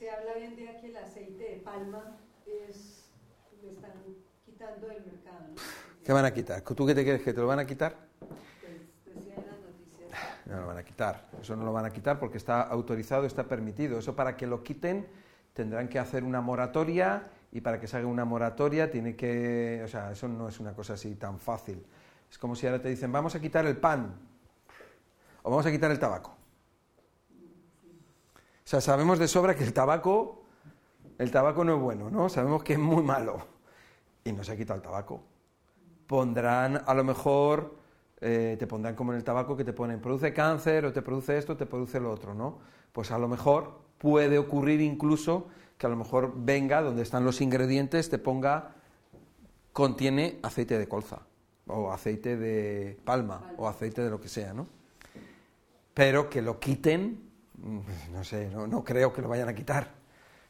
Se habla hoy en día que el aceite de palma es, lo están quitando del mercado, ¿no? ¿Qué van a quitar? ¿Tú qué te crees que te lo van a quitar? Pues las noticias. No lo van a quitar. Eso no lo van a quitar porque está autorizado, está permitido. Eso para que lo quiten tendrán que hacer una moratoria y para que se haga una moratoria tiene que... O sea, eso no es una cosa así tan fácil. Es como si ahora te dicen, vamos a quitar el pan o vamos a quitar el tabaco. Sea, sabemos de sobra que el tabaco, el tabaco no es bueno, ¿no? Sabemos que es muy malo. Y no se ha quitado el tabaco. Pondrán, a lo mejor, eh, te pondrán como en el tabaco que te ponen, produce cáncer, o te produce esto, te produce lo otro, ¿no? Pues a lo mejor puede ocurrir incluso que a lo mejor venga donde están los ingredientes, te ponga, contiene aceite de colza, o aceite de palma, o aceite de lo que sea, ¿no? Pero que lo quiten, no sé, no, creo que lo vayan a quitar.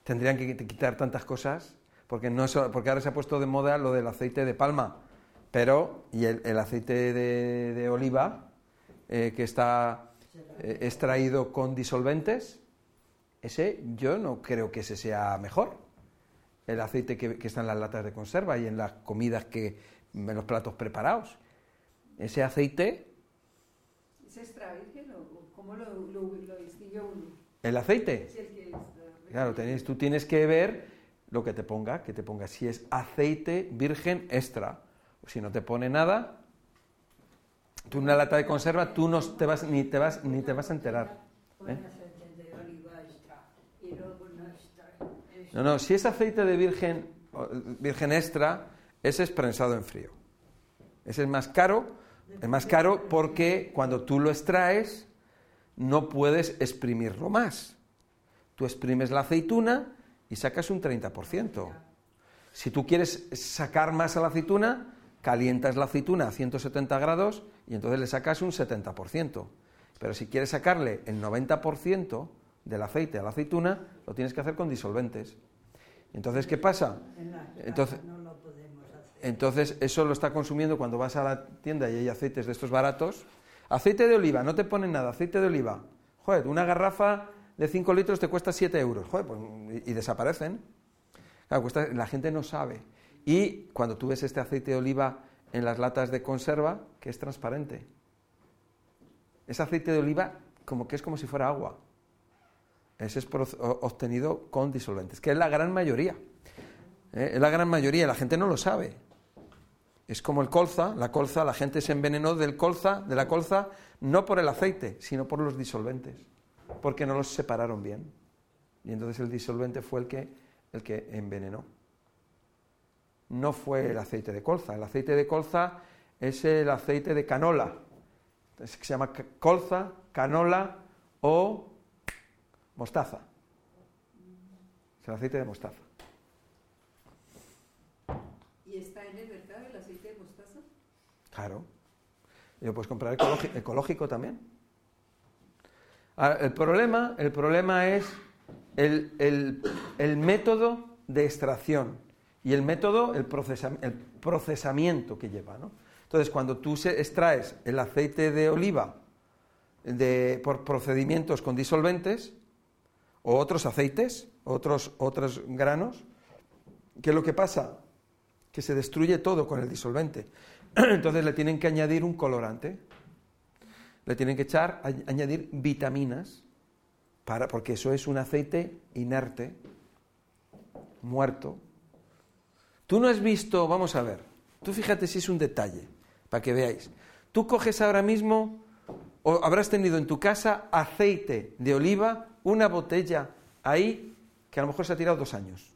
Tendrían que quitar tantas cosas, porque, no, porque ahora se ha puesto de moda lo del aceite de palma, pero, y el, aceite de, oliva, eh, que está eh, extraído con disolventes, ese yo no creo que ese sea mejor. El aceite que, está en las latas de conserva y en las comidas que, en los platos preparados. Ese aceite. ¿Es extra virgen cómo lo, lo, ¿El aceite? claro, tú tienes que ver lo que te ponga, que te ponga si es aceite virgen extra. Si no te pone nada, tú una lata de conserva, tú no te vas, ni, te vas, ni te vas a enterar. ¿eh? No, no, si es aceite de virgen, virgen extra, ese es prensado en frío. Ese es más caro, es más caro porque cuando tú lo extraes no puedes exprimirlo más. Tú exprimes la aceituna y sacas un 30%. Si tú quieres sacar más a la aceituna, calientas la aceituna a 170 grados y entonces le sacas un 70%. Pero si quieres sacarle el 90%, del aceite a la aceituna, lo tienes que hacer con disolventes. Entonces, ¿qué pasa? Entonces, entonces, eso lo está consumiendo cuando vas a la tienda y hay aceites de estos baratos. Aceite de oliva, no te ponen nada, aceite de oliva. Joder, una garrafa de 5 litros te cuesta 7 euros. Joder, pues, y, desaparecen. La gente no sabe. Y cuando tú ves este aceite de oliva en las latas de conserva, que es transparente. Ese aceite de oliva como que es como si fuera agua. Ese es obtenido con disolventes, que es la gran mayoría. ¿eh? Es la gran mayoría, la gente no lo sabe. Es como el colza, la colza, la gente se envenenó del colza, de la colza, no por el aceite, sino por los disolventes, porque no los separaron bien. Y entonces el disolvente fue el que, el que envenenó. No fue el aceite de colza. El aceite de colza es el aceite de canola. se llama colza, canola o Mostaza. Es el aceite de mostaza. ¿Y está en el mercado el aceite de mostaza? Claro. Y lo puedes comprar ecológico, también. el, problema, el problema es el, método de extracción y el método, el, el procesamiento que lleva. ¿no? Entonces, cuando tú extraes el aceite de oliva de, por procedimientos con disolventes, o otros aceites, otros, otros granos. ¿Qué es lo que pasa? Que se destruye todo con el disolvente. Entonces le tienen que añadir un colorante, le tienen que echar, añadir vitaminas, para, porque eso es un aceite inerte, muerto. Tú no has visto, vamos a ver, tú fíjate si es un detalle, para que veáis. Tú coges ahora mismo, o habrás tenido en tu casa aceite de oliva una botella ahí que a lo mejor se ha tirado dos años.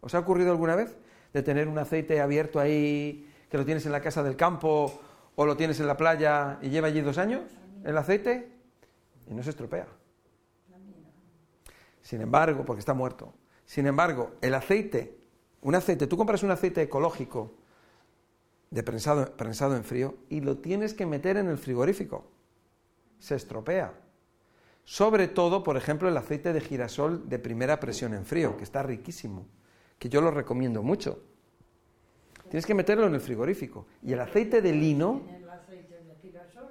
¿Os ha ocurrido alguna vez de tener un aceite abierto ahí lo tienes en la casa del campo o lo tienes en la playa y lleva allí dos años el aceite y no se estropea? Sin embargo, porque está muerto. Sin embargo, el aceite, un aceite, tú compras un aceite ecológico de prensado en frío y lo tienes que meter en el frigorífico. Se estropea. Sobre todo, por ejemplo, el aceite de girasol de primera presión en frío, que está riquísimo, que yo lo recomiendo mucho. Tienes que meterlo en el frigorífico. Y el aceite de lino... ¿El aceite de girasol?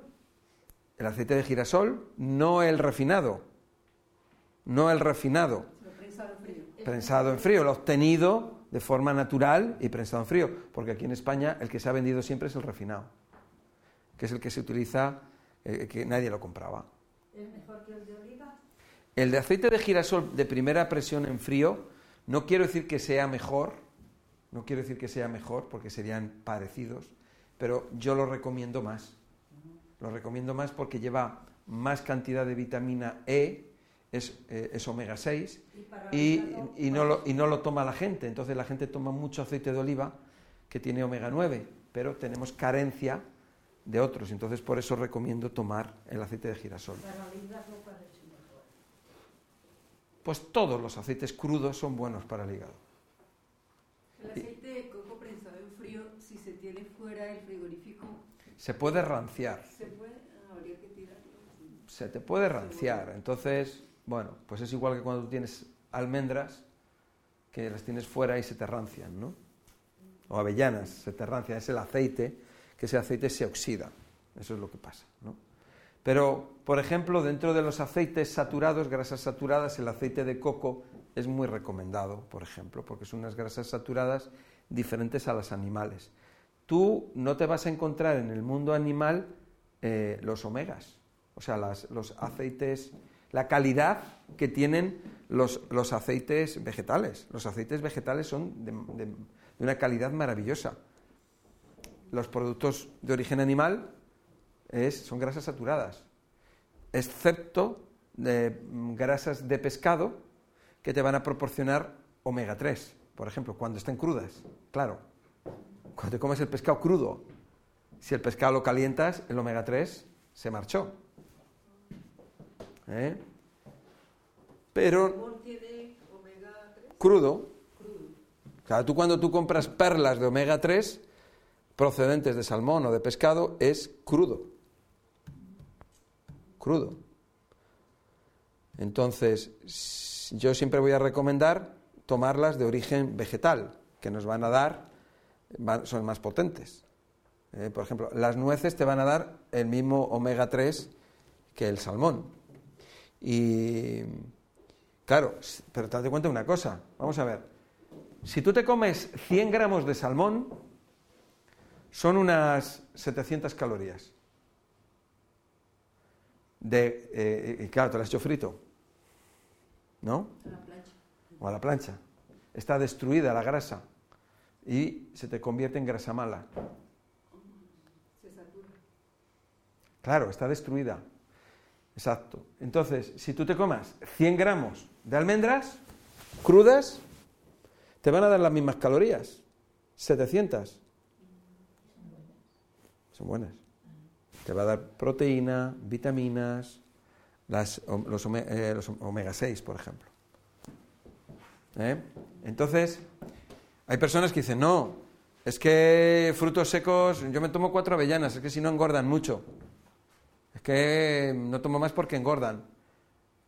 El aceite de girasol, no el refinado. no el refinado. prensado en frío. Prensado en frío, el obtenido de forma natural y prensado en frío. Porque aquí en España el que se ha vendido siempre es el refinado, que es el que se utiliza, eh, que nadie lo compraba. ¿Es mejor que el de oliva? El de aceite de girasol de primera presión en frío, no quiero decir que sea mejor, no quiero decir que sea mejor porque serían parecidos, pero yo lo recomiendo más. Lo recomiendo más porque lleva más cantidad de vitamina E, es, eh, omega 6, y, y, no lo, y no lo toma la gente. Entonces la gente toma mucho aceite de oliva que tiene omega 9, pero tenemos carencia de otros. Entonces por eso recomiendo tomar el aceite de girasol. Pues todos los aceites crudos son buenos para el hígado. El aceite de coco prensado en frío, si se tiene fuera del frigorífico. Se puede ranciar. Se puede, ah, habría que tirarlo. Se te puede ranciar. Entonces, bueno, pues es igual que cuando tú tienes almendras, que las tienes fuera y se te rancian, ¿no? O avellanas, se te rancian. Es el aceite, que ese aceite se oxida. Eso es lo que pasa, ¿no? Pero, por ejemplo, dentro de los aceites saturados, grasas saturadas, el aceite de coco es muy recomendado, por ejemplo, porque son unas grasas saturadas diferentes a las animales. Tú no te vas a encontrar en el mundo animal eh, los omegas, o sea, los aceites, la calidad que tienen los, aceites vegetales. Los aceites vegetales son de, una calidad maravillosa. Los productos de origen animal son grasas saturadas, excepto de mm, grasas de pescado que te van a proporcionar omega 3, por ejemplo, cuando estén crudas. Claro, cuando te comes el pescado crudo, si el pescado lo calientas, el omega 3 se marchó. ¿Eh? Pero crudo. Claro, tú cuando tú compras perlas de omega 3 procedentes de salmón o de pescado es crudo. Crudo. Entonces, yo siempre voy a recomendar tomarlas de origen vegetal, que nos van a dar, son más potentes. Eh, por ejemplo, las nueces te van a dar el mismo omega 3 que el salmón. Y claro, pero te das cuenta de una cosa, vamos a ver, si tú te comes 100 gramos de salmón, son unas 700 calorías. De, eh, y claro, te lo has hecho frito. ¿No? A la plancha. O a la plancha. Está destruida la grasa y se te convierte en grasa mala. Se satura. Claro, está destruida. Exacto. Entonces, si tú te comas 100 gramos de almendras crudas, te van a dar las mismas calorías. 700. Son buenas. Te va a dar proteína, vitaminas, las, los, eh, omega 6, por ejemplo. ¿Eh? Entonces, hay personas que dicen, no, es que frutos secos, yo me tomo cuatro avellanas, es que si no engordan mucho. Es que no tomo más porque engordan.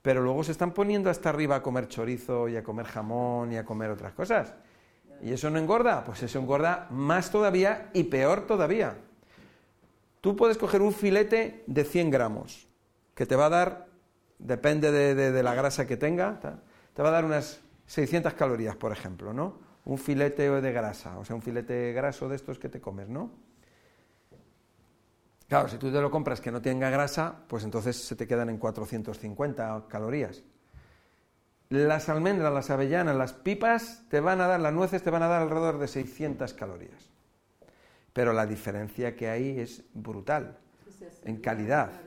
Pero luego se están poniendo hasta arriba a comer chorizo y a comer jamón y a comer otras cosas. ¿Y eso no engorda? Pues eso engorda más todavía y peor todavía. Tú puedes coger un filete de 100 gramos, que te va a dar depende de, la grasa que tenga, te va a dar unas 600 calorías, por ejemplo, ¿no? Un filete de grasa, o sea, un filete graso de estos que te comes, ¿no? Claro, si tú te lo compras que no tenga grasa, pues entonces se te quedan en 450 calorías. Las almendras, las avellanas, las pipas te van a dar, las nueces te van a dar alrededor de 600 calorías. Pero la diferencia que hay es brutal en calidad.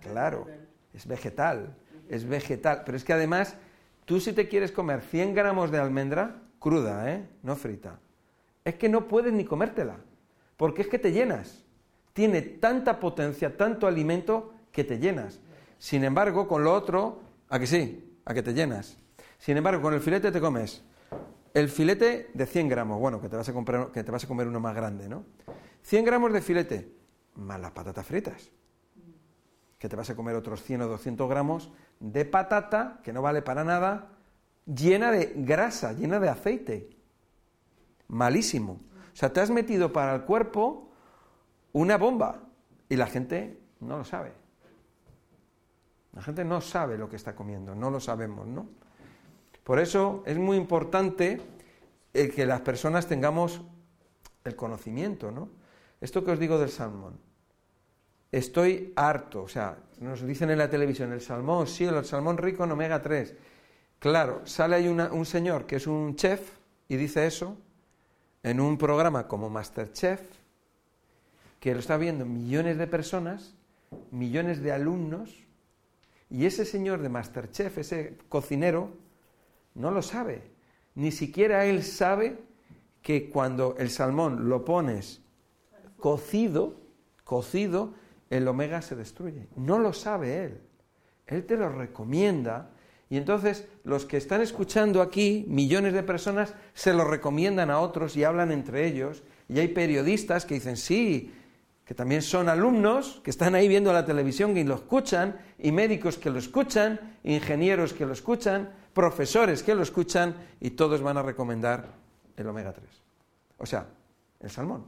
Claro es vegetal, es vegetal. Pero es que además, tú si te quieres comer 100 gramos de almendra, cruda, ¿eh? No frita, es que no puedes ni comértela, porque es que te llenas. Tiene tanta potencia, tanto alimento, que te llenas. Sin embargo, con lo otro, ¿a que sí? A que te llenas. Sin embargo, con el filete te comes el filete de 100 gramos, bueno, que te vas a, comprar, que te vas a comer uno más grande, ¿no? 100 gramos de filete, más las patatas fritas que te vas a comer otros 100 o 200 gramos de patata, que no vale para nada, llena de grasa, llena de aceite. Malísimo. O sea, te has metido para el cuerpo una bomba y la gente no lo sabe. La gente no sabe lo que está comiendo, no lo sabemos, ¿no? Por eso es muy importante el que las personas tengamos el conocimiento, ¿no? Esto que os digo del salmón. Estoy harto, o sea, nos dicen en la televisión, el salmón, sí, el salmón rico en omega 3. Claro, sale ahí un señor que es un chef y dice eso en un programa como Masterchef, que lo está viendo millones de personas, millones de alumnos, y ese señor de Masterchef, ese cocinero, no lo sabe. Ni siquiera él sabe que cuando el salmón lo pones cocido, cocido, el omega se destruye. No lo sabe él. Él te lo recomienda y entonces los que están escuchando aquí, millones de personas, se lo recomiendan a otros y hablan entre ellos. Y hay periodistas que dicen, sí, que también son alumnos, que están ahí viendo la televisión y lo escuchan, y médicos que lo escuchan, ingenieros que lo escuchan, profesores que lo escuchan, y todos van a recomendar el omega 3. O sea, el salmón.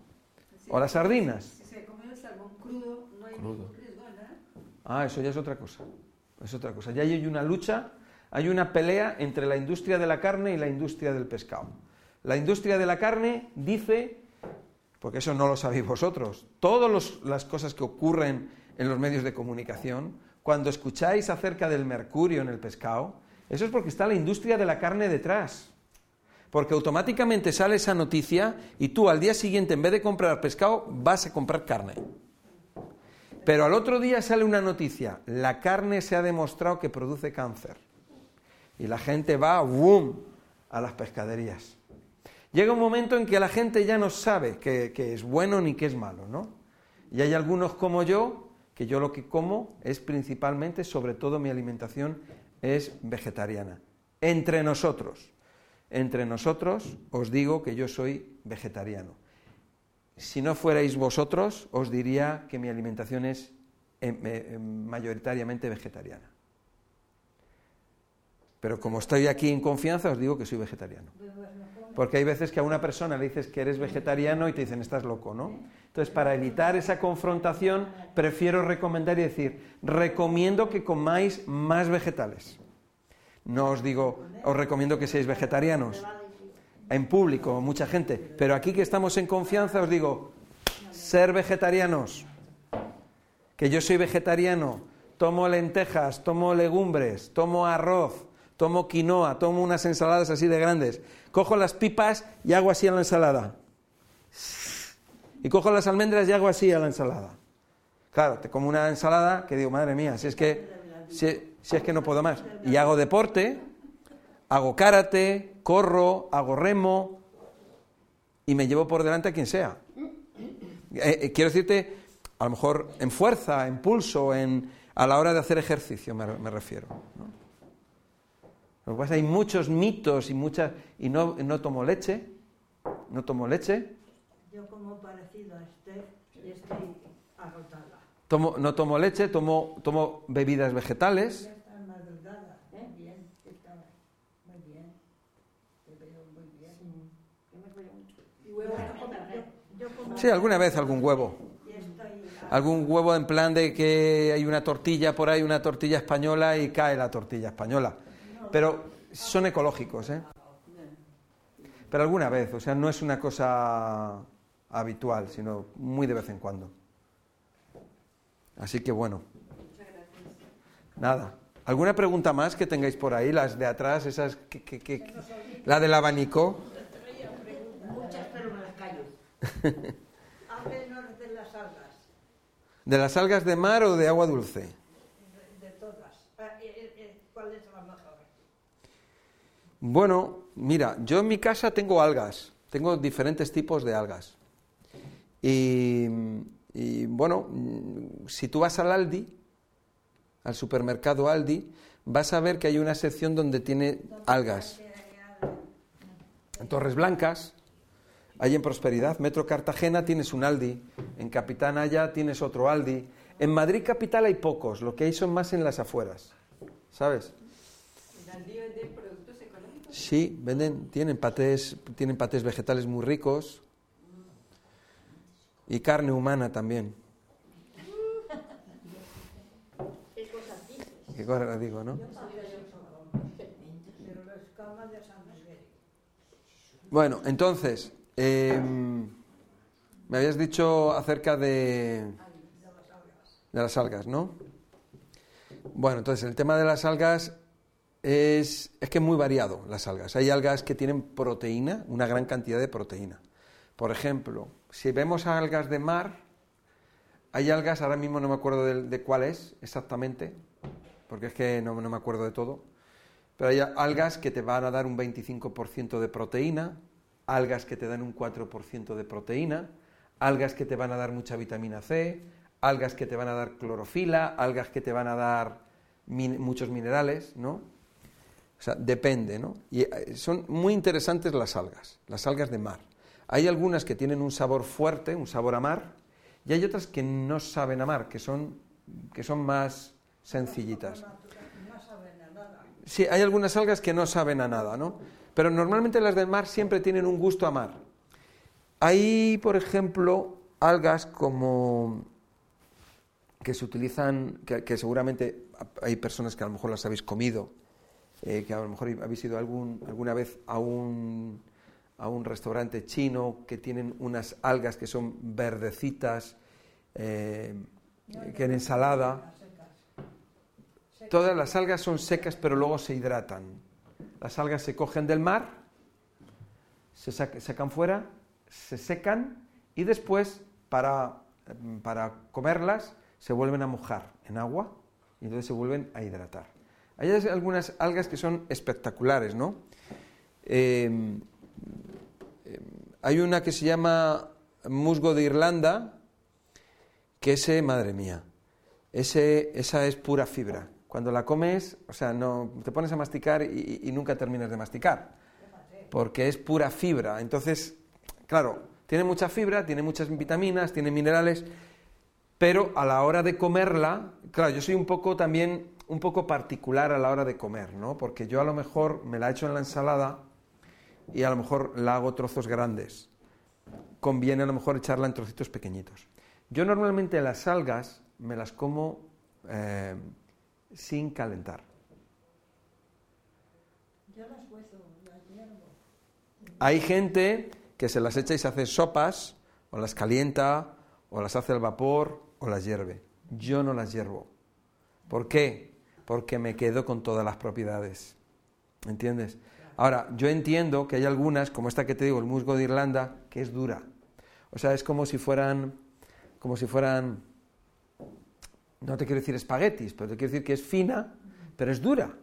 o las sardinas. Si se come el salmón crudo, no hay Crudo. ningún riesgo, ¿verdad? Ah, eso ya es otra cosa. Es otra cosa. Ya hay una lucha, hay una pelea entre la industria de la carne y la industria del pescado. La industria de la carne dice, porque eso no lo sabéis vosotros, todas las cosas que ocurren en los medios de comunicación, cuando escucháis acerca del mercurio en el pescado, eso es porque está la industria de la carne detrás. Porque automáticamente sale esa noticia y tú al día siguiente, en vez de comprar pescado, vas a comprar carne. Pero al otro día sale una noticia, la carne se ha demostrado que produce cáncer. Y la gente va, ¡boom!, a las pescaderías. Llega un momento en que la gente ya no sabe qué, es bueno ni qué es malo, ¿no? Y hay algunos como yo, que yo lo que como es principalmente, sobre todo mi alimentación es vegetariana. Entre nosotros, entre nosotros os digo que yo soy vegetariano. Si no fuerais vosotros, os diría que mi alimentación es eh, eh, mayoritariamente vegetariana. Pero como estoy aquí en confianza, os digo que soy vegetariano. Porque hay veces que a una persona le dices que eres vegetariano y te dicen, estás loco, ¿no? Entonces, para evitar esa confrontación, prefiero recomendar y decir, recomiendo que comáis más vegetales. No os digo, os recomiendo que seáis vegetarianos. En público, mucha gente. Pero aquí que estamos en confianza, os digo, ser vegetarianos. Que yo soy vegetariano, tomo lentejas, tomo legumbres, tomo arroz, tomo quinoa, tomo unas ensaladas así de grandes, cojo las pipas y hago así a la ensalada. Y cojo las almendras y hago así a la ensalada. Claro, te como una ensalada que digo, madre mía, si es que, si, si es que no puedo más. Y hago deporte, hago karate, corro, hago remo y me llevo por delante a quien sea. Eh, eh, quiero decirte, a lo mejor en fuerza, en pulso, en, a la hora de hacer ejercicio me, me refiero. ¿no? Lo que pasa es que hay muchos mitos y muchas... Y no, no tomo leche, no tomo leche, Yo como parecido a este y estoy agotada. tomo, no tomo leche, tomo, tomo bebidas vegetales. Ya está madrugada, ¿eh? Bien, está muy bien. Te veo muy bien. Y huevo no come. Yo, yo como Sí, alguna vez algún huevo. Algún huevo en plan de que hay una tortilla por ahí, una tortilla española y cae la tortilla española. Pero son ecológicos, ¿eh? Pero alguna vez, o sea, no es una cosa habitual, sino muy de vez en cuando. Así que bueno. Nada. ¿Alguna pregunta más que tengáis por ahí? Las de atrás, esas que, que- que- la del abanico. muchas, pero me las callo. Háblenos de las algas, ¿De las algas de mar o de agua dulce? de, de todas. Eh, eh, eh, ¿Cuál es la mejor? Bueno, mira, yo en mi casa tengo algas, tengo diferentes tipos de algas. Y, y, bueno, si tú vas al Aldi, al supermercado Aldi, vas a ver que hay una sección donde tiene algas. En Torres Blancas, hay en Prosperidad, Metro Cartagena tienes un Aldi, en Capitán ya tienes otro Aldi. En Madrid capital hay pocos, lo que hay son más en las afueras, ¿sabes? ¿El lío de productos económicos? Sí, venden, tienen patés, tienen patés vegetales muy ricos y carne humana también. ¿Qué cosas dices? ¿Qué cosa digo, no? Pero las camas de San Miguel. Bueno, entonces, em, me habías dicho acerca de, de las algas, ¿no? Bueno, entonces el tema de las algas es, es que es muy variado, las algas. Hay algas que tienen proteína, una gran cantidad de proteína. Por ejemplo, si vemos algas de mar, hay algas, ahora mismo no me acuerdo de, de cuál es exactamente, porque es que no, no me acuerdo de todo, pero hay algas que te van a dar un 25% de proteína, algas que te dan un 4% de proteína, algas que te van a dar mucha vitamina C, algas que te van a dar clorofila, algas que te van a dar min- muchos minerales, ¿no? O sea, depende, ¿no? Y eh, son muy interesantes las algas, las algas de mar. Hay algunas que tienen un sabor fuerte, un sabor a mar, y hay otras que no saben a mar, que son, que son más sencillitas. Sí, hay algunas algas que no saben a nada, ¿no? Pero normalmente las del mar siempre tienen un gusto a mar. Hay, por ejemplo, algas como que se utilizan, que, que seguramente hay personas que a lo mejor las habéis comido, eh, que a lo mejor habéis ido algún, alguna vez a un, a un restaurante chino que tienen unas algas que son verdecitas, eh, que en ensalada. Todas las algas son secas pero luego se hidratan. Las algas se cogen del mar, se sac- sacan fuera, se secan y después para, para comerlas se vuelven a mojar en agua y entonces se vuelven a hidratar. Hay algunas algas que son espectaculares, ¿no? Eh, eh, hay una que se llama musgo de Irlanda, que ese, madre mía, ese, esa es pura fibra. Cuando la comes, o sea, no, te pones a masticar y, nunca terminas de masticar, porque es pura fibra. Entonces, claro, tiene mucha fibra, tiene muchas vitaminas, tiene minerales, pero a la hora de comerla, claro, yo soy un poco también, un poco particular a la hora de comer, ¿no? Porque yo a lo mejor me la echo en la ensalada y a lo mejor la hago trozos grandes. Conviene a lo mejor echarla en trocitos pequeñitos. Yo normalmente las algas me las como eh, sin calentar. Hay gente que se las echa y se hace sopas, o las calienta, o las hace al vapor, o las hierve. Yo no las hiervo. ¿Por qué? Porque me quedo con todas las propiedades. ¿Entiendes? Ahora, yo entiendo que hay algunas, como esta que te digo, el musgo de Irlanda, que es dura. O sea, es como si fueran, como si fueran, no te quiero decir espaguetis, pero te quiero decir que es fina, pero es dura.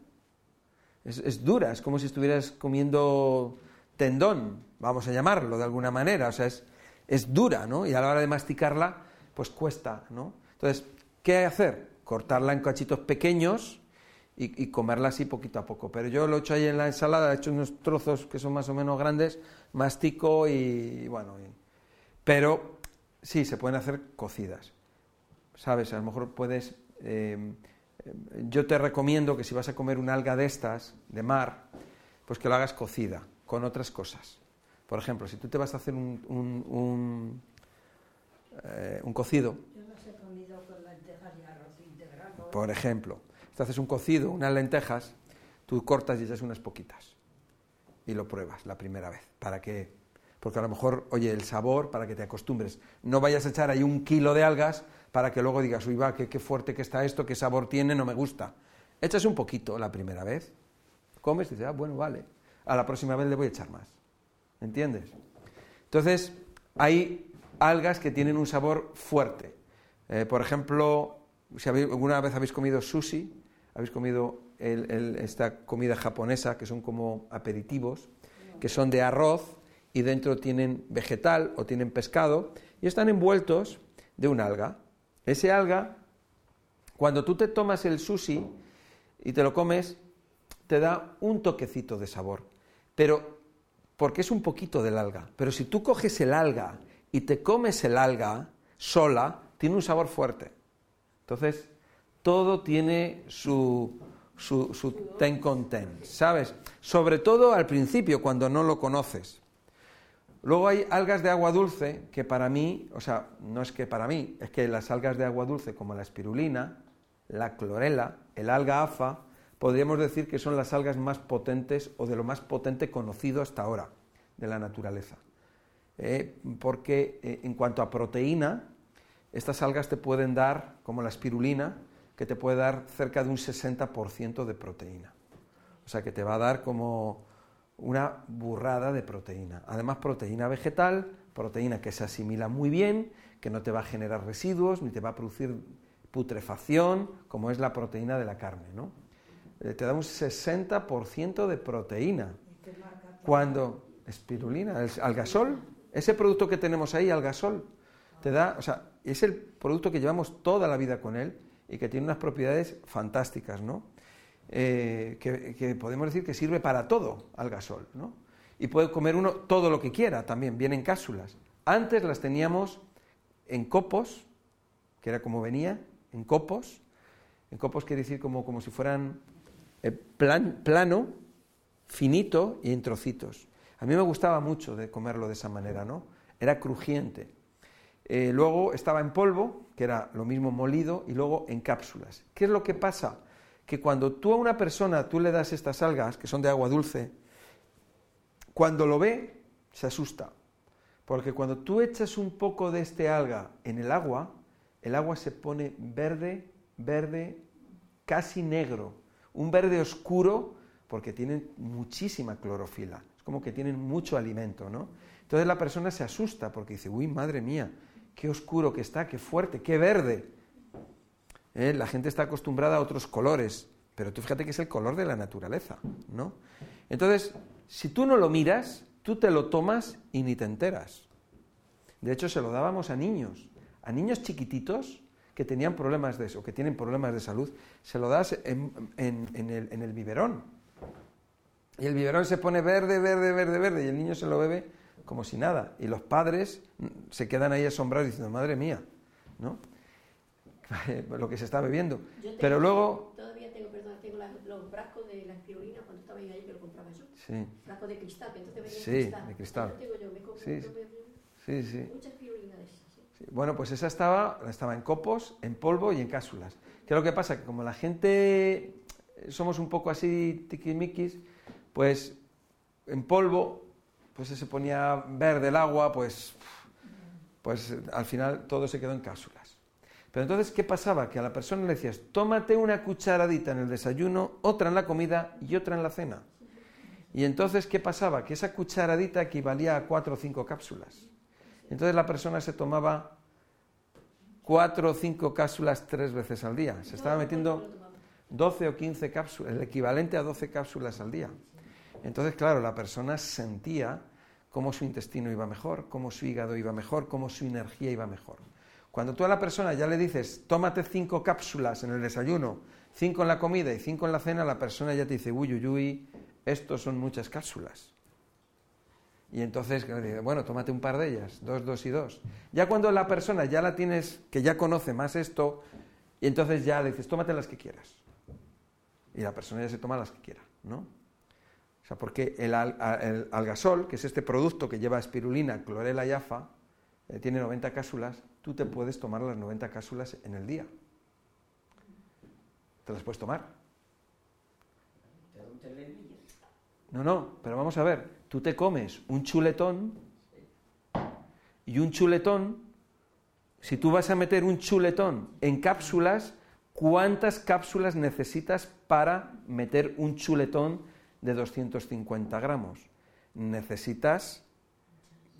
Es, dura, es como si estuvieras comiendo tendón, vamos a llamarlo de alguna manera. O sea, es, es dura, ¿no? Y a la hora de masticarla, pues cuesta, ¿no? Entonces, ¿qué hacer? Cortarla en cachitos pequeños y, y comerla así poquito a poco. Pero yo lo he hecho ahí en la ensalada, he hecho unos trozos que son más o menos grandes, mastico y, bueno. pero sí, se pueden hacer cocidas. ¿Sabes? A lo mejor puedes. eh, eh, yo te recomiendo que si vas a comer una alga de estas, de mar, pues que lo hagas cocida, con otras cosas. Por ejemplo, si tú te vas a hacer un, un, un, eh, un cocido, Yo las he comido con lentejas y arroz integral. ¿no? por ejemplo, si haces un cocido, unas lentejas, tú cortas y echas unas poquitas y lo pruebas la primera vez, para que, porque a lo mejor, oye, el sabor, para que te acostumbres, no vayas a echar ahí un kilo de algas para que luego digas, uy, va, qué, qué fuerte que está esto, qué sabor tiene, no me gusta. Echas un poquito la primera vez, comes y dices, ah, bueno, vale, a la próxima vez le voy a echar más, ¿entiendes? Entonces, hay algas que tienen un sabor fuerte. Eh, por ejemplo, si alguna vez habéis comido sushi, habéis comido el- esta comida japonesa, que son como aperitivos, que son de arroz y dentro tienen vegetal o tienen pescado y están envueltos de un alga. Ese alga, cuando tú te tomas el sushi y te lo comes, te da un toquecito de sabor, pero porque es un poquito del alga. Pero si tú coges el alga y te comes el alga sola, tiene un sabor fuerte. Entonces, todo tiene su, su, ten con ten, ¿sabes? Sobre todo al principio, cuando no lo conoces. Luego hay algas de agua dulce que para mí, o sea, no es que para mí, es que las algas de agua dulce como la espirulina, la clorela, el alga afa, podríamos decir que son las algas más potentes o de lo más potente conocido hasta ahora de la naturaleza. Eh, porque eh, en cuanto a proteína, estas algas te pueden dar, como la espirulina, que te puede dar cerca de un 60% de proteína. O sea que te va a dar como una burrada de proteína. Además, proteína vegetal, proteína que se asimila muy bien, que no te va a generar residuos, ni te va a producir putrefacción, como es la proteína de la carne. ¿no? Eh, te da un 60% de proteína. Cuando, espirulina, algasol, ese producto que tenemos ahí, algasol, te da, o sea, es el producto que llevamos toda la vida con él y que tiene unas propiedades fantásticas, ¿no? Eh, que, podemos decir que sirve para todo algasol, ¿no? Y puede comer uno todo lo que quiera también, viene en cápsulas. Antes las teníamos en copos, que era como venía, en copos. En copos quiere decir como, como si fueran eh, plan, plano, finito y en trocitos. A mí me gustaba mucho de comerlo de esa manera, ¿no? Era crujiente. Eh, luego estaba en polvo, que era lo mismo molido, y luego en cápsulas. ¿Qué es lo que pasa? Que cuando tú a una persona tú le das estas algas, que son de agua dulce, cuando lo ve, se asusta. Porque cuando tú echas un poco de este alga en el agua, el agua se pone verde, verde, casi negro, un verde oscuro, porque tienen muchísima clorofila, es como que tienen mucho alimento, ¿no? Entonces la persona se asusta porque dice, uy, madre mía, qué oscuro que está, qué fuerte, qué verde. ¿Eh? La gente está acostumbrada a otros colores, pero tú fíjate que es el color de la naturaleza, ¿no? Entonces, si tú no lo miras, tú te lo tomas y ni te enteras. De hecho, se lo dábamos a niños, a niños chiquititos que tenían problemas de eso, que tienen problemas de salud, se lo das en, el, en el biberón. Y el biberón se pone verde, verde, verde, verde, y el niño se lo bebe como si nada. Y los padres se quedan ahí asombrados diciendo, madre mía, ¿no? Lo que se está bebiendo. Pero luego... Todavía tengo, perdón, tengo los frascos de la espirulina cuando estaba ahí que lo compraba yo. Sí. Frascos de cristal, que entonces venía sí, cristal. de cristal. Tengo yo, me compro sí, sí, sí. Mucha espirulina de esas. Sí. Bueno, pues esa estaba, estaba en copos, en polvo y en cápsulas. ¿Qué es lo que pasa? Que como la gente somos un poco así tiquimiquis, pues en polvo pues se ponía verde el agua, pues, pues al final todo se quedó en cápsulas. Pero entonces, ¿qué pasaba? Que a la persona le decías, tómate una cucharadita en el desayuno, otra en la comida y otra en la cena. Y entonces, ¿qué pasaba? Que esa cucharadita equivalía a cuatro o cinco cápsulas. Entonces la persona se tomaba cuatro o cinco cápsulas tres veces al día. Se estaba metiendo 12 o 15 cápsulas, el equivalente a 12 cápsulas al día. Entonces, claro, la persona sentía cómo su intestino iba mejor, cómo su hígado iba mejor, cómo su energía iba mejor. Cuando tú a la persona ya le dices, tómate cinco cápsulas en el desayuno, cinco en la comida y cinco en la cena, la persona ya te dice, uy, uy, uy, estos son muchas cápsulas. Y entonces, bueno, tómate un par de ellas, dos, dos y dos. Ya cuando la persona ya la tienes, que ya conoce más esto, y entonces ya le dices, tómate las que quieras. Y la persona ya se toma las que quiera, ¿no? sea, porque el, algasol, que es este producto que lleva espirulina, clorela y afa, eh, tiene 90 cápsulas, tú te puedes tomar las 90 cápsulas en el día. ¿Te las puedes tomar? No, no, pero vamos a ver, tú te comes un chuletón y un chuletón, si tú vas a meter un chuletón en cápsulas, ¿cuántas cápsulas necesitas para meter un chuletón de 250 gramos. Necesitas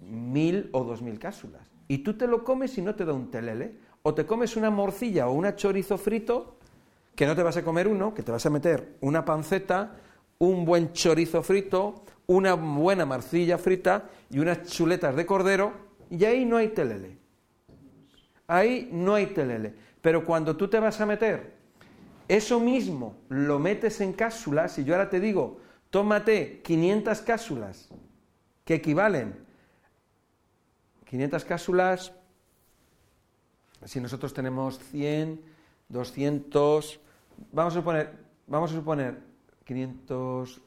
mil o dos mil cápsulas. Y tú te lo comes y no te da un telele. O te comes una morcilla o una chorizo frito, que no te vas a comer uno, que te vas a meter una panceta, un buen chorizo frito, una buena morcilla frita y unas chuletas de cordero, y ahí no hay telele. Ahí no hay telele. Pero cuando tú te vas a meter eso mismo, lo metes en cápsulas, y yo ahora te digo, tómate 500 cápsulas que equivalen 500 cápsulas, si nosotros tenemos 100, 200, vamos a suponer, vamos a suponer 500,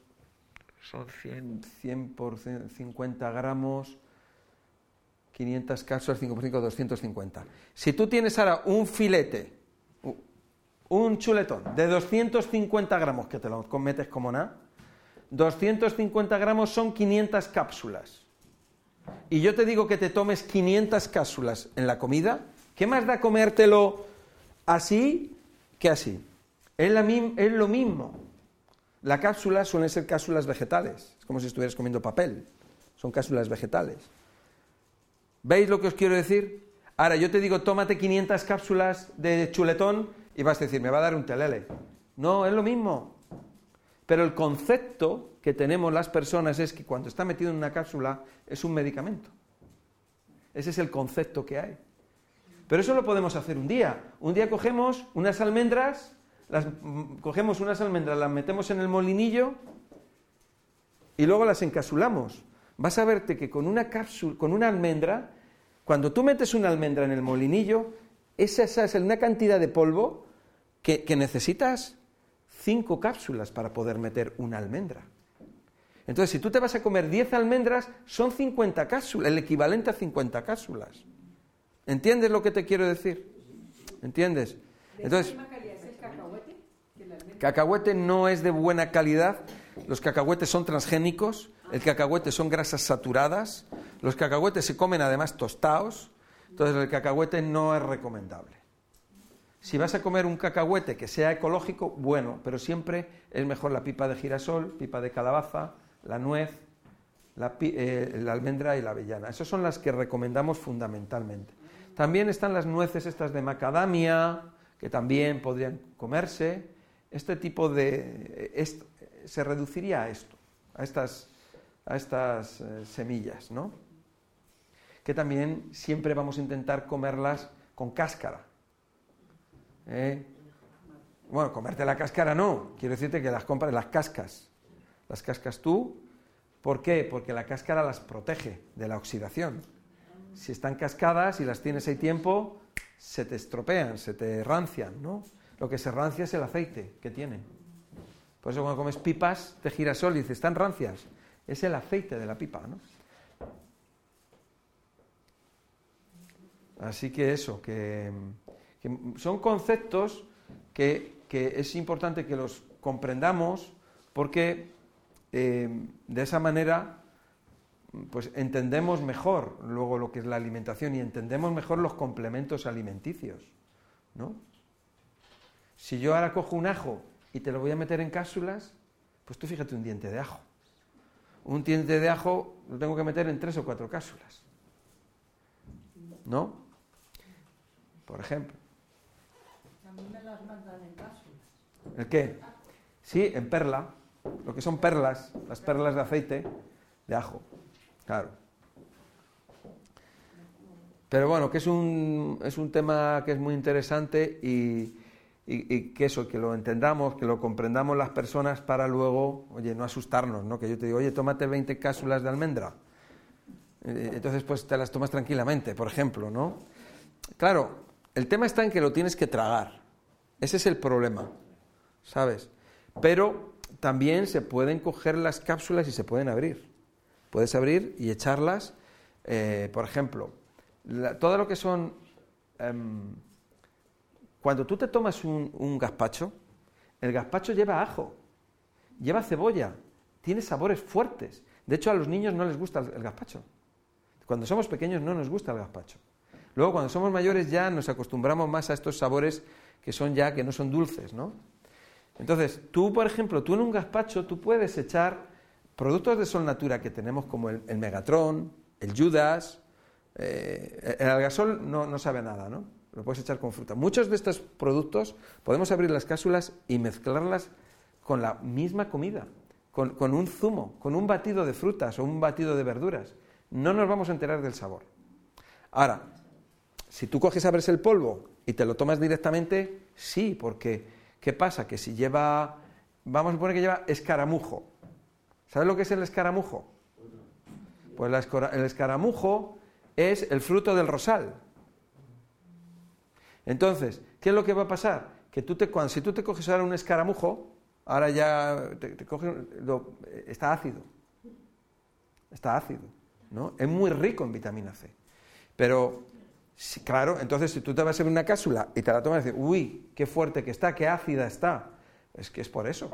son 100, 100 por 50 gramos, 500 cápsulas, 5 por 5, 250. Si tú tienes ahora un filete, un chuletón de 250 gramos, que te lo cometes como nada, 250 gramos son 500 cápsulas. Y yo te digo que te tomes 500 cápsulas en la comida, ¿qué más da comértelo así que así? Es, es lo mismo. La cápsula suelen ser cápsulas vegetales, es como si estuvieras comiendo papel, son cápsulas vegetales. ¿Veis lo que os quiero decir? Ahora, yo te digo, tómate 500 cápsulas de chuletón y vas a decir, me va a dar un telele. No, es lo mismo. Pero el concepto que tenemos las personas es que cuando está metido en una cápsula es un medicamento. Ese es el concepto que hay. Pero eso lo podemos hacer un día. Un día cogemos unas almendras, las, mm, cogemos unas almendras, las metemos en el molinillo y luego las encapsulamos. Vas a verte que con una cápsula, con una almendra, cuando tú metes una almendra en el molinillo, esa, es una cantidad de polvo que, necesitas cinco cápsulas para poder meter una almendra. Entonces, si tú te vas a comer 10 almendras, son 50 cápsulas, el equivalente a 50 cápsulas. ¿Entiendes lo que te quiero decir? ¿Entiendes? Entonces, es el cacahuete? cacahuete no es de buena calidad. Los cacahuetes son transgénicos, el cacahuete son grasas saturadas, los cacahuetes se comen además tostados, entonces el cacahuete no es recomendable. Si vas a comer un cacahuete que sea ecológico, bueno, pero siempre es mejor la pipa de girasol, pipa de calabaza, la nuez, la, eh, la almendra y la avellana. Esas son las que recomendamos fundamentalmente. También están las nueces estas de macadamia, que también podrían comerse. Este tipo de... se reduciría a esto, a estas, a estas eh, semillas, ¿no? Que también siempre vamos a intentar comerlas con cáscara. ¿Eh? Bueno, comerte la cáscara no, quiero decirte que las compras, las cascas. Las cascas tú, ¿por qué? Porque la cáscara las protege de la oxidación si están cascadas y las tienes ahí tiempo, se te estropean, se te rancian, ¿no? Lo que se rancia es el aceite que tienen. Por eso cuando comes pipas de girasol y dices, están rancias, es el aceite de la pipa, ¿no? Así que eso, que, son conceptos que, es importante que los comprendamos porque eh, de esa manera pues entendemos mejor luego lo que es la alimentación y entendemos mejor los complementos alimenticios, ¿no? Si yo ahora cojo un ajo y te lo voy a meter en cápsulas, pues tú fíjate un diente de ajo. Un diente de ajo lo tengo que meter en tres o cuatro cápsulas. ¿No? Por ejemplo. Mí me las mandan en cápsulas. ¿El qué? Sí, en perla. Lo que son perlas, las perlas de aceite de ajo. Claro. Pero bueno, que es un, es un tema que es muy interesante y, que eso, que lo entendamos, que lo comprendamos las personas para luego, oye, no asustarnos, ¿no? Que yo te digo, oye, tómate 20 cápsulas de almendra. Eh, entonces, pues te las tomas tranquilamente, por ejemplo, ¿no? Claro, el tema está en que lo tienes que tragar. Ese es el problema, ¿sabes? Pero también se pueden coger las cápsulas y se pueden abrir. Puedes abrir y echarlas, eh, por ejemplo, todo lo que son... Em, cuando tú te tomas un, gazpacho, el gazpacho lleva ajo, lleva cebolla, tiene sabores fuertes. De hecho, a los niños no les gusta el, gazpacho. Cuando somos pequeños no nos gusta el gazpacho. Luego, cuando somos mayores ya nos acostumbramos más a estos sabores que son ya, que no son dulces, ¿no? Entonces, tú, por ejemplo, tú en un gazpacho, tú puedes echar productos de Sol Natura que tenemos como el, Megatron, el Judas, eh, el algasol no, no sabe nada, ¿no? Lo puedes echar con fruta. Muchos de estos productos podemos abrir las cápsulas y mezclarlas con la misma comida, con, con, un zumo, con un batido de frutas o un batido de verduras. No nos vamos a enterar del sabor. Ahora, si tú coges, abres el polvo y te lo tomas directamente, sí, porque ¿qué pasa? Que si lleva, vamos a poner que lleva escaramujo, ¿Sabes lo que es el escaramujo? Pues el escaramujo es el fruto del rosal. Entonces, ¿qué es lo que va a pasar? Que tú te, cuando, si tú te coges ahora un escaramujo, ahora ya te, está ácido. Está ácido, ¿no? Es muy rico en vitamina C. Pero Claro, entonces si tú te vas a una cápsula y te la tomas y dices, uy, qué fuerte que está, qué ácida está, es que es por eso.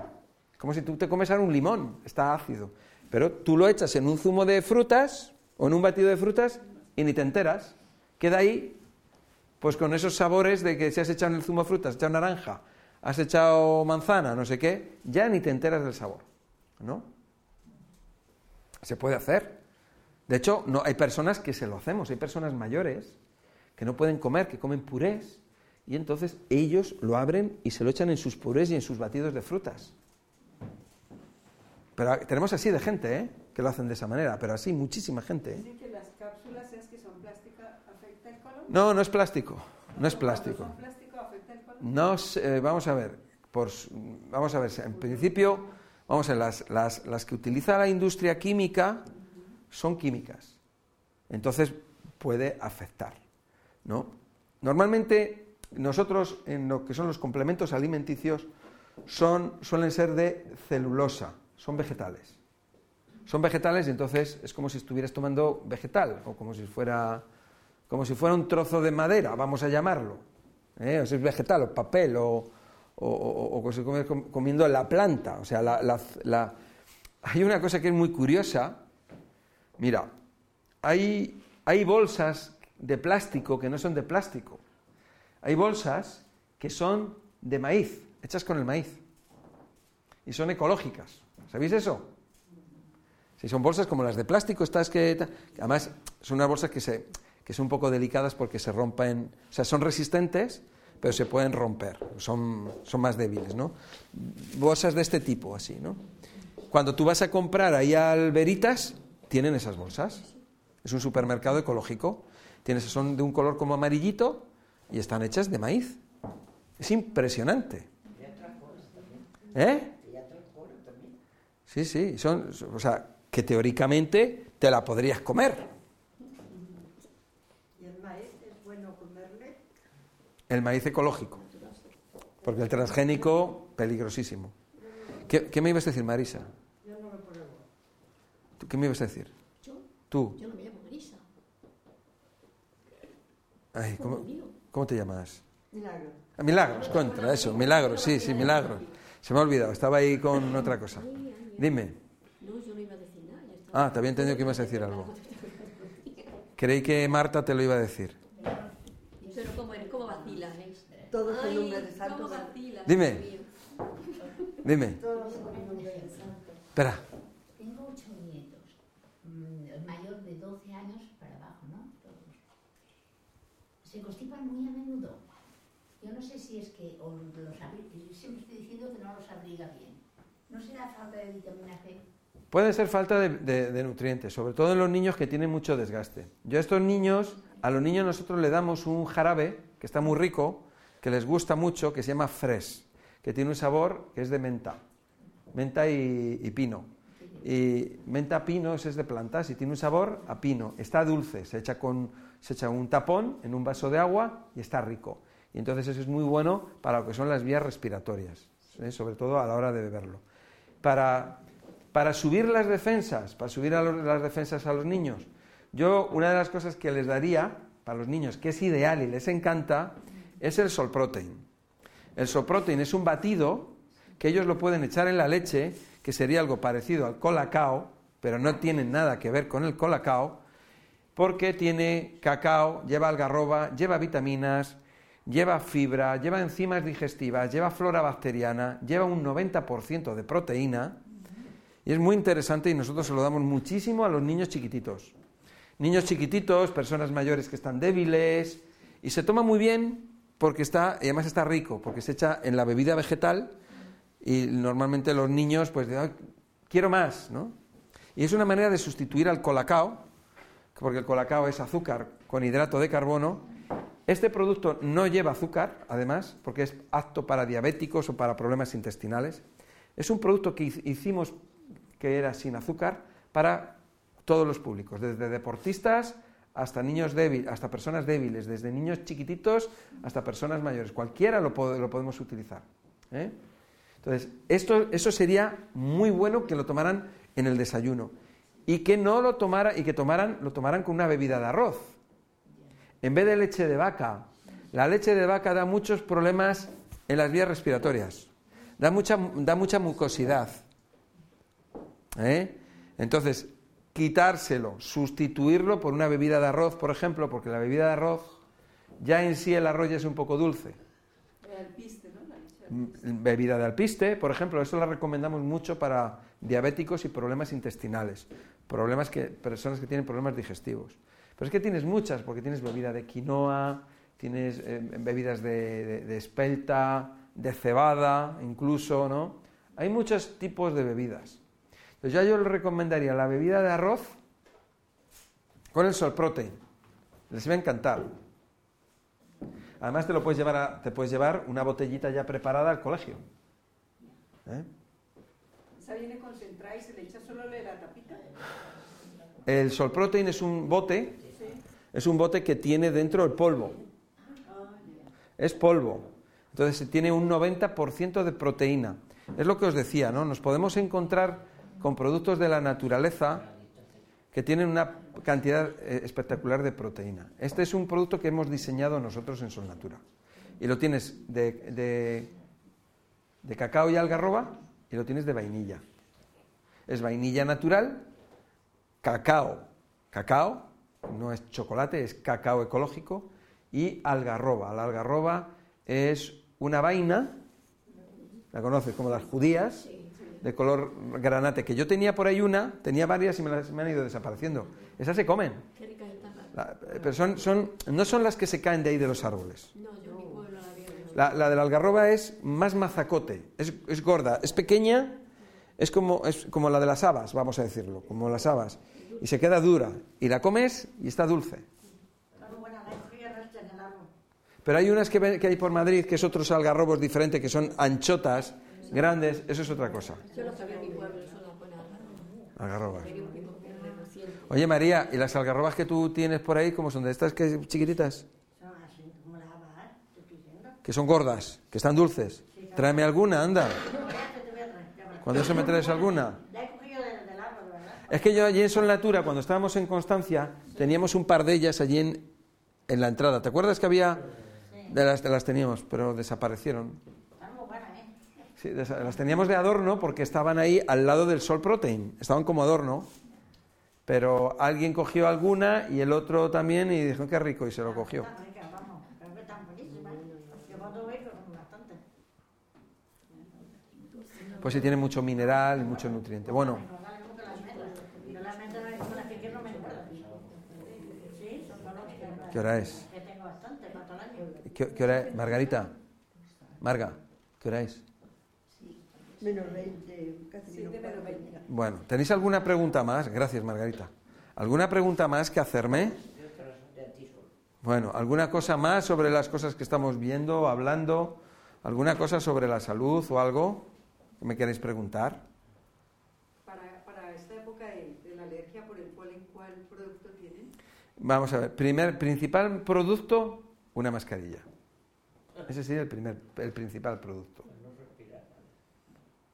Como si tú te comes ahora un limón, está ácido. Pero tú lo echas en un zumo de frutas o en un batido de frutas y ni te enteras. Queda ahí, pues con esos sabores de que si has echado en el zumo de frutas, has echado naranja, has echado manzana, no sé qué, ya ni te enteras del sabor. ¿No? Se puede hacer. De hecho, no, hay personas que se lo hacemos, hay personas mayores que no pueden comer, que comen purés, y entonces ellos lo abren y se lo echan en sus purés y en sus batidos de frutas. Pero tenemos así de gente, ¿eh? Que lo hacen de esa manera, pero así muchísima gente. ¿eh? Que las cápsulas es que son plásticas afecta el colon. No, no es plástico, no es plástico. son plástico afecta el colon. No, eh, vamos a ver, por, vamos a ver, en principio, vamos a ver, las, las, las que utiliza la industria química son químicas. Entonces puede afectar, ¿no? Normalmente nosotros en lo que son los complementos alimenticios son, suelen ser de celulosa, son vegetales. Son vegetales y entonces es como si estuvieras tomando vegetal o como si fuera, como si fuera un trozo de madera, vamos a llamarlo. ¿eh? O si es vegetal o papel o, o, o- o com- comiendo la planta. O sea, la- la- la- hay una cosa que es muy curiosa. Mira, hay, hay bolsas de plástico que no son de plástico. Hay bolsas que son de maíz, hechas con el maíz. Y son ecológicas. ¿Sabéis eso? Si son bolsas como las de plástico, estas que... Además, son unas bolsas que, se, que son un poco delicadas porque se rompen... O sea, son resistentes, pero se pueden romper. Son, son más débiles, ¿no? Bolsas de este tipo, así, ¿no? Cuando tú vas a comprar ahí al Veritas, tienen esas bolsas. Es un supermercado ecológico. Tienes, son de un color como amarillito y están hechas de maíz. Es impresionante. ¿Eh? Sí, sí, son, o sea, que teóricamente te la podrías comer. ¿Y el maíz es bueno comerle? El maíz ecológico. Porque el transgénico, peligrosísimo. ¿Qué, qué me ibas a decir, Marisa? Yo no lo pruebo. ¿Tú ¿Qué me ibas a decir? Yo, Tú. yo no me llamo Marisa. Ay, ¿cómo, mío. ¿Cómo te llamas? Milagro. Ah, Milagros, contra, eso, Milagros, sí, sí, Milagros. Se me ha olvidado, estaba ahí con otra cosa. Dime. No, yo no iba a decir nada. Ah, te había entendido que ibas a decir algo. Creí que Marta te lo iba a decir. Pero cómo eres, cómo vacilas, ¿eh? Todos con Ay, nombre de santo. Dime. Dime. Espera. Tengo ocho nietos, mm, el mayor de 12 años para abajo, ¿no? Todos. Se constipan muy a menudo. Yo no sé si es que o los siempre estoy diciendo que no los abriga bien. ¿No será falta de vitamina C? Puede ser falta de, nutrientes, sobre todo en los niños que tienen mucho desgaste. Yo a estos niños, a los niños nosotros le damos un jarabe que está muy rico, que les gusta mucho, que se llama Fresh, que tiene un sabor que es de menta, menta y, y pino. Y menta pino es de plantas y tiene un sabor a pino. Está dulce, se echa, con, se echa un tapón en un vaso de agua y está rico. Y entonces eso es muy bueno para lo que son las vías respiratorias, ¿eh? sobre todo a la hora de beberlo. Para, para subir las defensas, para subir las defensas a los niños, yo una de las cosas que les daría para los niños, que es ideal y les encanta, es el Sol Protein. El Sol Protein es un batido que ellos lo pueden echar en la leche, que sería algo parecido al colacao, pero no tiene nada que ver con el colacao, porque tiene cacao, lleva algarroba, lleva vitaminas, lleva fibra, lleva enzimas digestivas, lleva flora bacteriana, lleva un 90% de proteína, y es muy interesante y nosotros se lo damos muchísimo a los niños chiquititos. Niños chiquititos, personas mayores que están débiles, y se toma muy bien porque está, y además está rico, porque se echa en la bebida vegetal y normalmente los niños pues dicen, "Ay, quiero más, ¿no? Y es una manera de sustituir al colacao, porque el colacao es azúcar con hidrato de carbono. Este producto no lleva azúcar, además, porque es apto para diabéticos o para problemas intestinales. Es un producto que hic- hicimos que era sin azúcar para todos los públicos, desde deportistas hasta niños débiles, hasta personas débiles, desde niños chiquititos hasta personas mayores. Cualquiera lo, po- lo podemos utilizar. ¿eh? Entonces, esto, eso sería muy bueno que lo tomaran en el desayuno y que no lo tomara y que tomaran, lo tomaran con una bebida de arroz. en vez de leche de vaca. La leche de vaca da muchos problemas en las vías respiratorias, da mucha, da mucha mucosidad. ¿eh? Entonces, quitárselo, sustituirlo por una bebida de arroz, por ejemplo, porque la bebida de arroz, ya en sí el arroz es un poco dulce. Bebida de alpiste, por ejemplo, eso la recomendamos mucho para diabéticos y problemas intestinales, problemas que, personas que tienen problemas digestivos. Pero es que tienes muchas, porque tienes bebida de quinoa, tienes eh, bebidas de espelta, de cebada, incluso, ¿no? Hay muchos tipos de bebidas. Entonces ya yo le recomendaría la bebida de arroz con el sol protein. Les va a encantar. Además te lo puedes llevar a- te puedes llevar una botellita ya preparada al colegio. ¿Eh? Esa viene concentrada y se le echa solo la tapita. El sol protein es un bote, Sí. es un bote que tiene dentro el polvo. Ah. Es polvo. Entonces tiene un 90% de proteína. Es lo que os decía, ¿no? Nos podemos encontrar con productos de la naturaleza que tienen una cantidad eh, espectacular de proteína. Este es un producto que hemos diseñado nosotros en Solnatura. Y lo tienes de, de- cacao y algarroba y lo tienes de vainilla. Es vainilla natural, cacao, cacao, no es chocolate, es cacao ecológico, y algarroba. La algarroba es una vaina, la conoces como las judías, de color granate, que yo tenía por ahí una, tenía varias y me, las, me han ido desapareciendo. Esas se comen. La- pero son, son, no son las que se caen de ahí de los árboles. La. La, de la algarroba es más mazacote, es, es gorda, es pequeña, es como, es como la de las habas, vamos a decirlo, como las habas, y se queda dura, y la comes y está dulce. Pero hay unas que, ven- que hay por Madrid, que es otros algarrobos diferentes, que son anchotas, grandes, eso es otra cosa, Yo lo sabía en mi pueblo, algarrobas. Oye María, ¿y las algarrobas que tú tienes por ahí, cómo son? ¿De estas que chiquititas? Son así, como ¿eh? Que son gordas, que están dulces. Tráeme alguna, anda. Cuando eso me traes alguna. La he cogido del, del árbol, ¿verdad? Es que yo allí en Sol Natura, cuando estábamos en Constancia, teníamos un par de ellas allí en, en la entrada. ¿Te acuerdas que había? De las, de las teníamos, pero desaparecieron. Están muy buenas, ¿eh? Sí, las teníamos de adorno porque estaban ahí al lado del Sol Protein. Estaban como adorno. Pero alguien cogió alguna y el otro también y dijo, qué rico, y se lo cogió. Veo, son bastante. Pues sí, tiene mucho mineral y mucho nutriente. Bueno. ¿qué hora es? ¿Qué, qué hora es? Margarita. Marga, ¿qué hora es? Menos 20, casi Siete menos menos 40. veinte. Bueno, ¿tenéis alguna pregunta más? Gracias, Margarita. ¿Alguna pregunta más que hacerme? Bueno, ¿alguna cosa más sobre las cosas que estamos viendo, hablando? ¿Alguna cosa sobre la salud o algo que me queréis preguntar? Para, para esta época de, de la alergia por el polen, ¿cuál producto tienen? Vamos a ver, primer, principal producto, una mascarilla. Ese sería el, primer, el principal producto.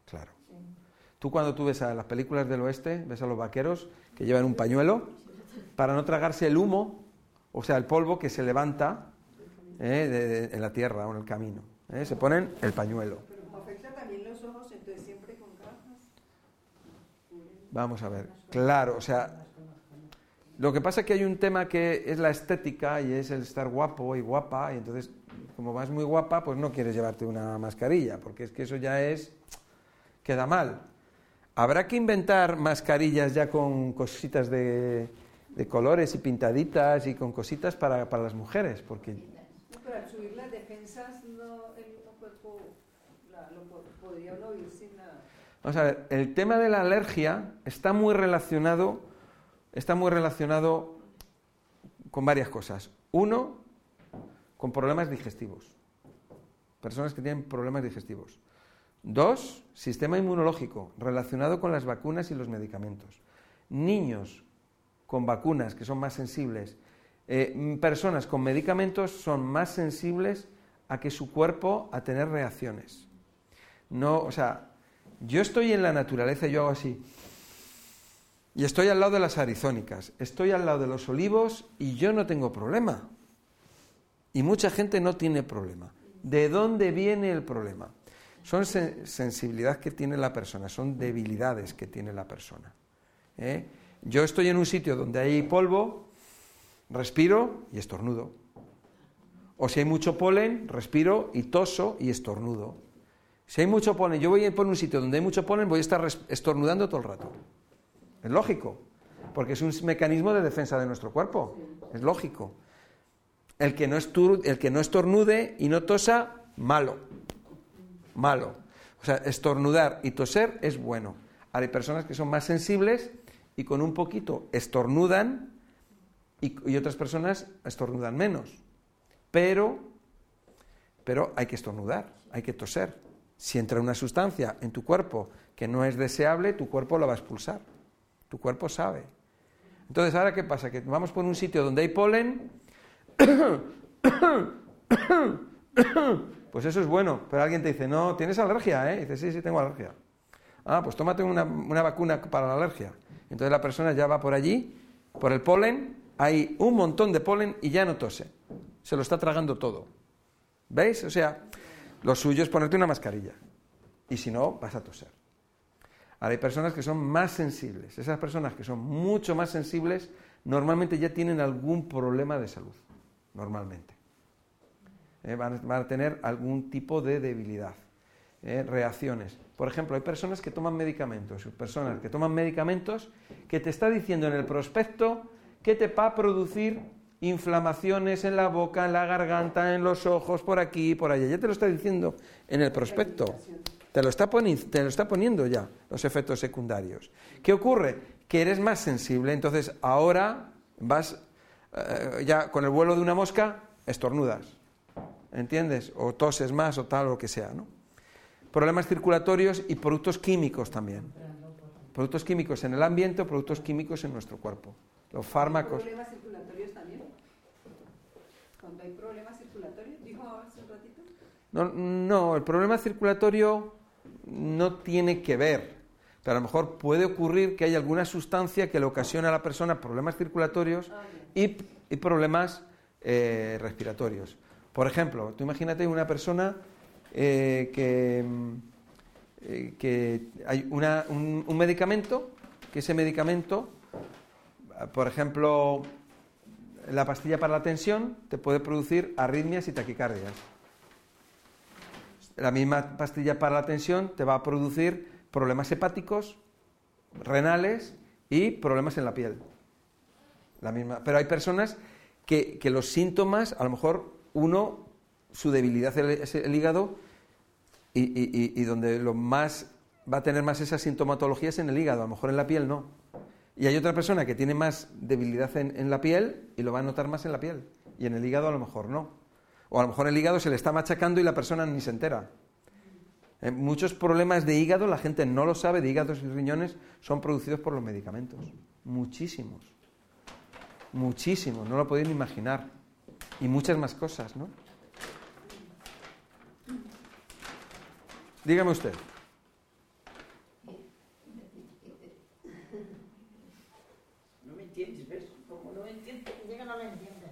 Claro. Tú cuando tú ves a las películas del oeste, ves a los vaqueros que llevan un pañuelo para no tragarse el humo, o sea, el polvo que se levanta eh, de- de- en la tierra o en el camino. eh, Se ponen el pañuelo. Afecta también los ojos, entonces siempre con gafas. Vamos a ver. Claro, o sea, lo que pasa es que hay un tema que es la estética y es el estar guapo y guapa, y entonces, como vas muy guapa, pues no quieres llevarte una mascarilla, porque es que eso ya es. queda mal. Habrá que inventar mascarillas ya con cositas de, de colores y pintaditas y con cositas para, para las mujeres, porque No, pero al subir las defensas, no, el mismo cuerpo la- lo po- podría uno vivir sin nada. Vamos a ver, el tema de la alergia está muy relacionado, está muy relacionado con varias cosas. Uno, con problemas digestivos. Personas que tienen problemas digestivos. Dos, sistema inmunológico, relacionado con las vacunas y los medicamentos. Niños con vacunas que son más sensibles. eh, personas con medicamentos son más sensibles a que su cuerpo a tener reacciones. No, o sea, yo estoy en la naturaleza yo hago así. Y estoy al lado de las arizónicas, estoy al lado de los olivos y yo no tengo problema. Y mucha gente no tiene problema. ¿De dónde viene el problema? Son sen- sensibilidad que tiene la persona, son debilidades que tiene la persona. ¿eh? Yo estoy en un sitio donde hay polvo, respiro y estornudo. O si hay mucho polen, respiro y toso y estornudo. Si hay mucho polen, yo voy por un sitio donde hay mucho polen, voy a estar estornudando todo el rato. Es lógico, porque es un mecanismo de defensa de nuestro cuerpo. Es lógico. El que no, el que no estornude y no tosa, malo. Malo. O sea, estornudar y toser es bueno. Hay personas que son más sensibles y con un poquito estornudan y, y otras personas estornudan menos. Pero, pero hay que estornudar, hay que toser. Si entra una sustancia en tu cuerpo que no es deseable, tu cuerpo la va a expulsar. Tu cuerpo sabe. Entonces, ¿ahora qué pasa? Que vamos por un sitio donde hay polen, pues eso es bueno. Pero alguien te dice, no, ¿tienes alergia? ¿eh? Dices, sí, sí, tengo alergia. Ah, pues tómate una, una vacuna para la alergia. Entonces la persona ya va por allí, por el polen, hay un montón de polen y ya no tose. Se lo está tragando todo. ¿Veis? O sea, lo suyo es ponerte una mascarilla. Y si no, vas a toser. Ahora hay personas que son más sensibles. Esas personas que son mucho más sensibles normalmente ya tienen algún problema de salud. Normalmente. Eh, van, a tener algún tipo de debilidad. eh, reacciones. Por ejemplo, hay personas que toman medicamentos, personas que toman medicamentos que te está diciendo en el prospecto que te va a producir inflamaciones en la boca, en la garganta, en los ojos, por aquí, por allá. Ya te lo está diciendo en el prospecto. Te lo está, te lo está poniendo ya los efectos secundarios. ¿Qué ocurre? Que eres más sensible, entonces ahora vas eh, ya con el vuelo de una mosca, estornudas. ¿Entiendes? O toses más o tal o lo que sea, ¿no? Problemas circulatorios y productos químicos también. Productos químicos en el ambiente o productos químicos en nuestro cuerpo. Los fármacos. ¿Problemas circulatorios también? Cuando hay problemas circulatorios, dijo hace un ratito. No, no, el problema circulatorio no tiene que ver. Pero a lo mejor puede ocurrir que hay alguna sustancia que le ocasiona a la persona problemas circulatorios Ah, y problemas eh, respiratorios. Por ejemplo, tú imagínate una persona eh, que, mm, eh, que hay una- un, medicamento, que ese medicamento, por ejemplo, la pastilla para la tensión te puede producir arritmias y taquicardias. La misma pastilla para la tensión te va a producir problemas hepáticos, renales y problemas en la piel. La misma. Pero hay personas que los síntomas, a lo mejor uno, su debilidad es el hígado y, donde lo más va a tener más esa sintomatología es en el hígado, a lo mejor en la piel no. Y hay otra persona que tiene más debilidad en, en la piel y lo va a notar más en la piel. Y en el hígado a lo mejor no. O a lo mejor el hígado se le está machacando y la persona ni se entera. Eh, muchos problemas de hígado, la gente no lo sabe, de hígados y riñones, son producidos por los medicamentos. Muchísimos. Muchísimos, no lo podéis ni imaginar. Y muchas más cosas, ¿no? Dígame usted. No me entiendes, ¿ves? Como no me entiendes, llega no me entiendes.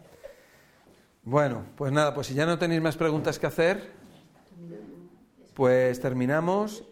Bueno, pues nada, pues si ya no tenéis más preguntas que hacer, pues terminamos